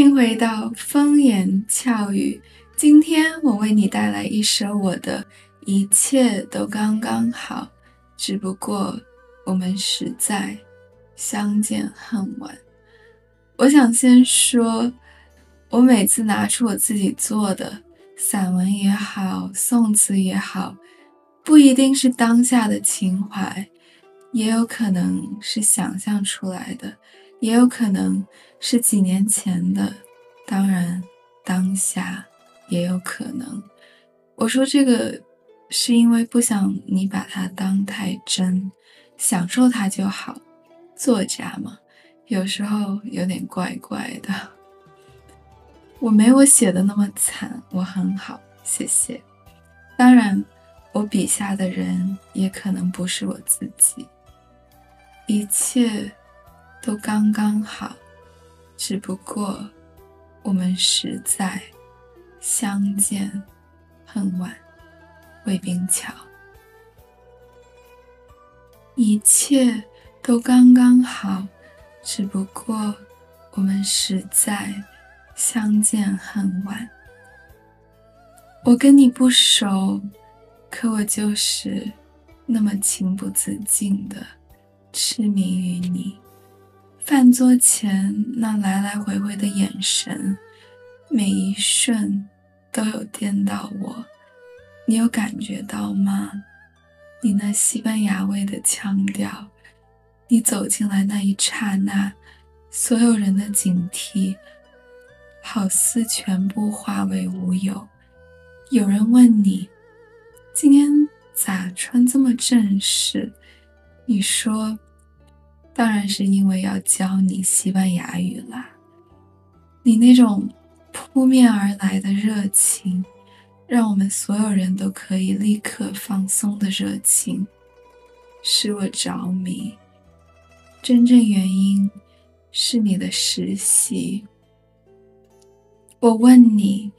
欢迎回到风言俏语。今天我为你带来一首我的一切都刚刚好，只不过我们实在相见恨晚。我想先说，我每次拿出我自己做的散文也好，宋词也好，不一定是当下的情怀，也有可能是想象出来的。也有可能是几年前的，当然，当下也有可能。我说这个是因为不想你把它当太真，享受它就好。作家嘛，有时候有点怪怪的。我没我写的那么惨，我很好，谢谢。当然，我笔下的人也可能不是我自己，一切。都刚刚好，只不过我们实在相见恨晚。魏冰桥，一切都刚刚好，只不过我们实在相见恨晚。我跟你不熟，可我就是那么情不自禁的痴迷于你。饭桌前那来来回回的眼神，每一瞬都有颠倒我。你有感觉到吗？你那西班牙味的腔调，你走进来那一刹那，所有人的警惕，好似全部化为乌有。有人问你，今天咋穿这么正式？你说。当然是因为要教你西班牙语啦！你那种扑面而来的热情，让我们所有人都可以立刻放松的热情，使我着迷。真正原因是你的实习。我问你，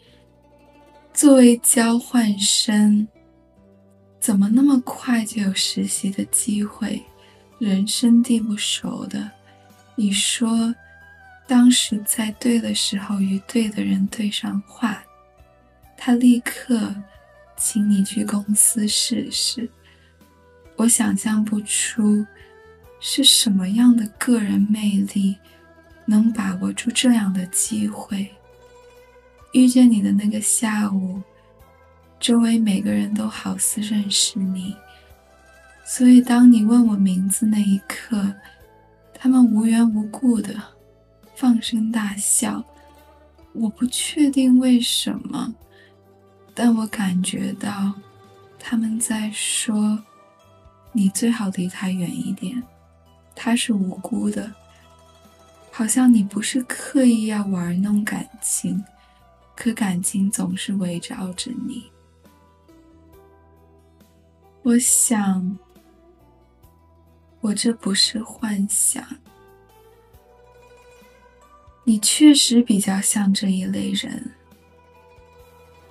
作为交换生，怎么那么快就有实习的机会？人生地不熟的，你说，当时在对的时候与对的人对上话，他立刻请你去公司试试。我想象不出是什么样的个人魅力能把握住这样的机会。遇见你的那个下午，周围每个人都好似认识你。所以，当你问我名字那一刻，他们无缘无故的放声大笑。我不确定为什么，但我感觉到他们在说：“你最好离他远一点，他是无辜的。”好像你不是刻意要玩弄感情，可感情总是围绕着你。我想。我这不是幻想，你确实比较像这一类人。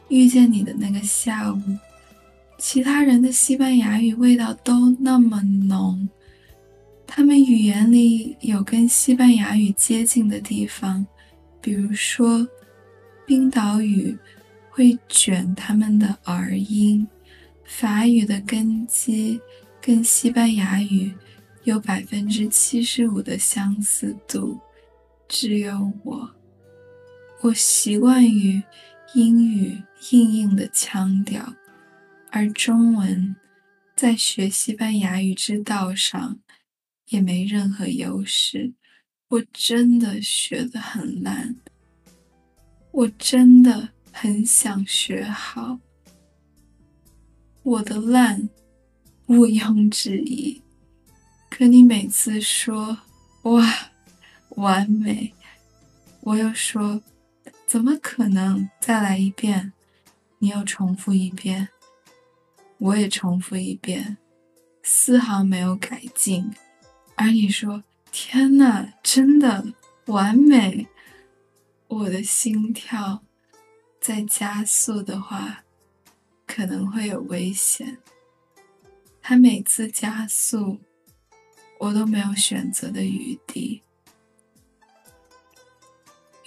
遇见你的那个下午，其他人的西班牙语味道都那么浓，他们语言里有跟西班牙语接近的地方，比如说冰岛语会卷他们的儿音，法语的根基跟西班牙语。有百分之七十五的相似度，只有我，我习惯于英语硬硬的腔调，而中文在学西班牙语之道上也没任何优势。我真的学得很烂，我真的很想学好，我的烂毋庸置疑。可你每次说“哇，完美”，我又说“怎么可能？”再来一遍，你又重复一遍，我也重复一遍，丝毫没有改进。而你说“天呐，真的完美”，我的心跳在加速的话，可能会有危险。它每次加速。我都没有选择的余地。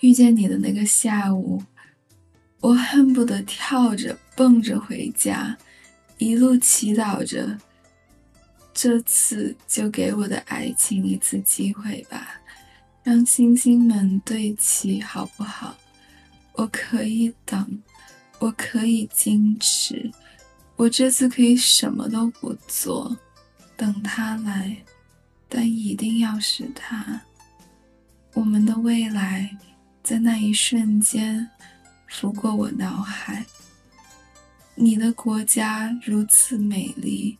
遇见你的那个下午，我恨不得跳着蹦着回家，一路祈祷着，这次就给我的爱情一次机会吧，让星星们对齐，好不好？我可以等，我可以矜持，我这次可以什么都不做，等他来，但一定要是他。我们的未来在那一瞬间拂过我脑海。你的国家如此美丽，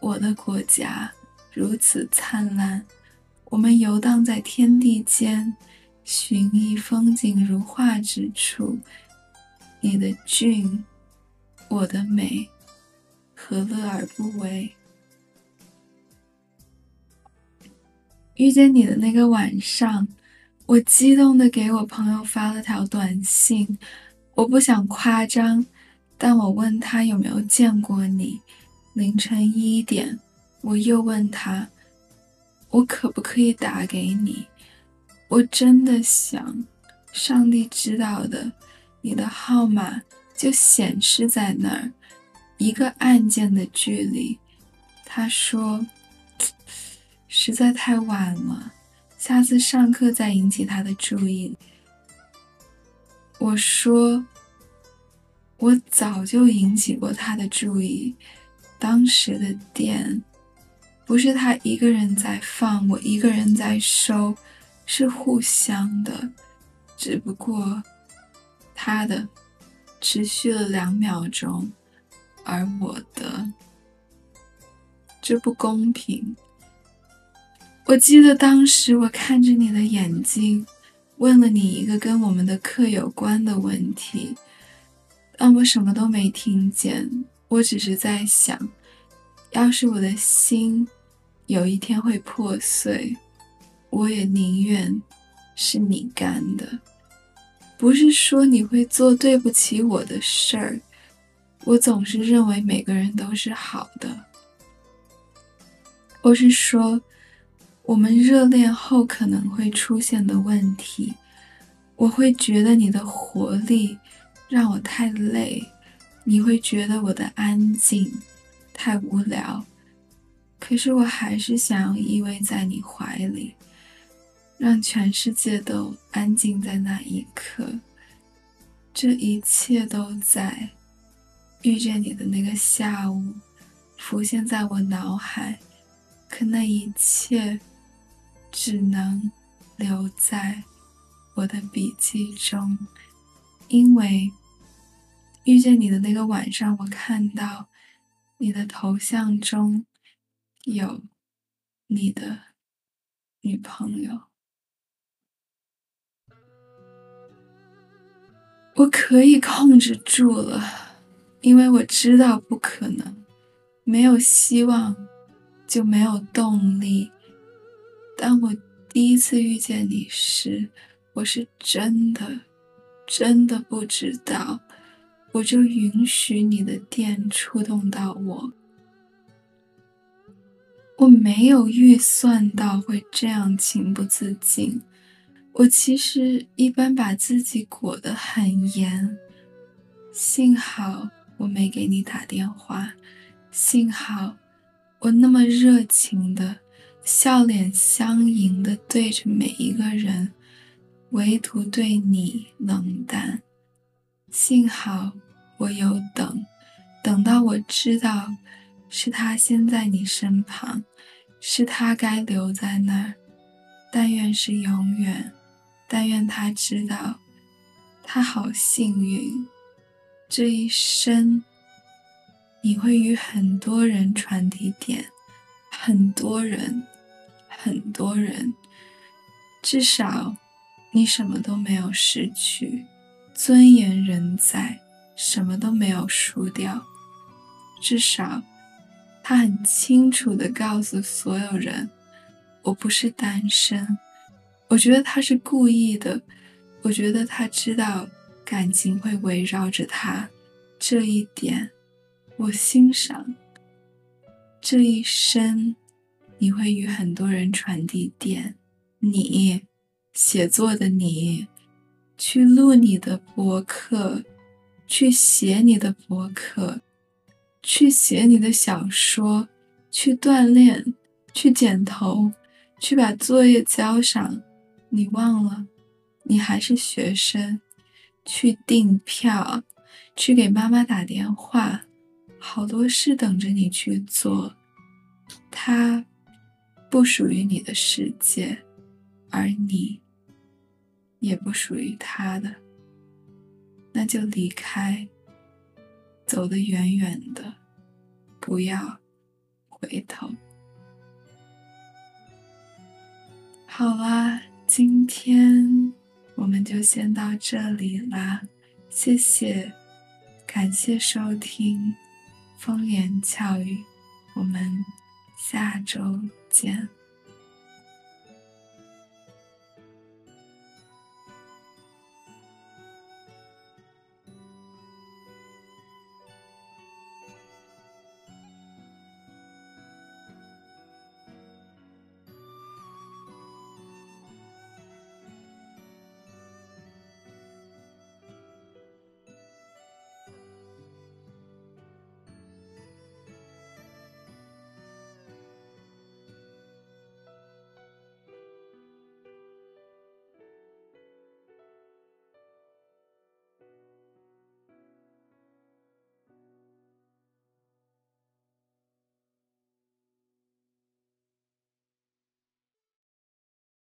我的国家如此灿烂，我们游荡在天地间。寻觅风景如画之处，你的俊，我的美，何乐而不为？遇见你的那个晚上，我激动的给我朋友发了条短信。我不想夸张，但我问他有没有见过你。凌晨一点，我又问他，我可不可以打给你？我真的想，上帝知道的，你的号码就显示在那儿，一个按键的距离。他说，实在太晚了，下次上课再引起他的注意。我说，我早就引起过他的注意，当时的电不是他一个人在放，我一个人在收。是互相的，只不过他的持续了两秒钟，而我的这不公平。我记得当时我看着你的眼睛，问了你一个跟我们的课有关的问题，但我什么都没听见。我只是在想，要是我的心有一天会破碎。我也宁愿是你干的，不是说你会做对不起我的事儿。我总是认为每个人都是好的，我是说我们热恋后可能会出现的问题。我会觉得你的活力让我太累，你会觉得我的安静太无聊，可是我还是想要依偎在你怀里。让全世界都安静在那一刻，这一切都在遇见你的那个下午浮现在我脑海，可那一切只能留在我的笔记中，因为遇见你的那个晚上，我看到你的头像中有你的女朋友。我可以控制住了，因为我知道不可能，没有希望就没有动力。当我第一次遇见你时，我是真的真的不知道，我就允许你的电触动到我，我没有预算到会这样情不自禁。我其实一般把自己裹得很严，幸好我没给你打电话，幸好我那么热情的笑脸相迎的对着每一个人，唯独对你冷淡。幸好我有等，等到我知道是他先在你身旁，是他该留在那儿，但愿是永远。但愿他知道，他好幸运。这一生，你会与很多人传递点，很多人，很多人。至少，你什么都没有失去，尊严仍在，什么都没有输掉。至少，他很清楚的告诉所有人：我不是单身。我觉得他是故意的，我觉得他知道感情会围绕着他，这一点我欣赏。这一生你会与很多人传递电，你写作的你，去录你的博客，去写你的博客，去写你的小说，去锻炼，去剪头，去把作业交上。你忘了，你还是学生。去订票，去给妈妈打电话，好多事等着你去做。他不属于你的世界，而你也不属于他的。那就离开，走得远远的，不要回头。好啦，今天。我们就先到这里啦，谢谢，感谢收听风言俏语，我们下周见。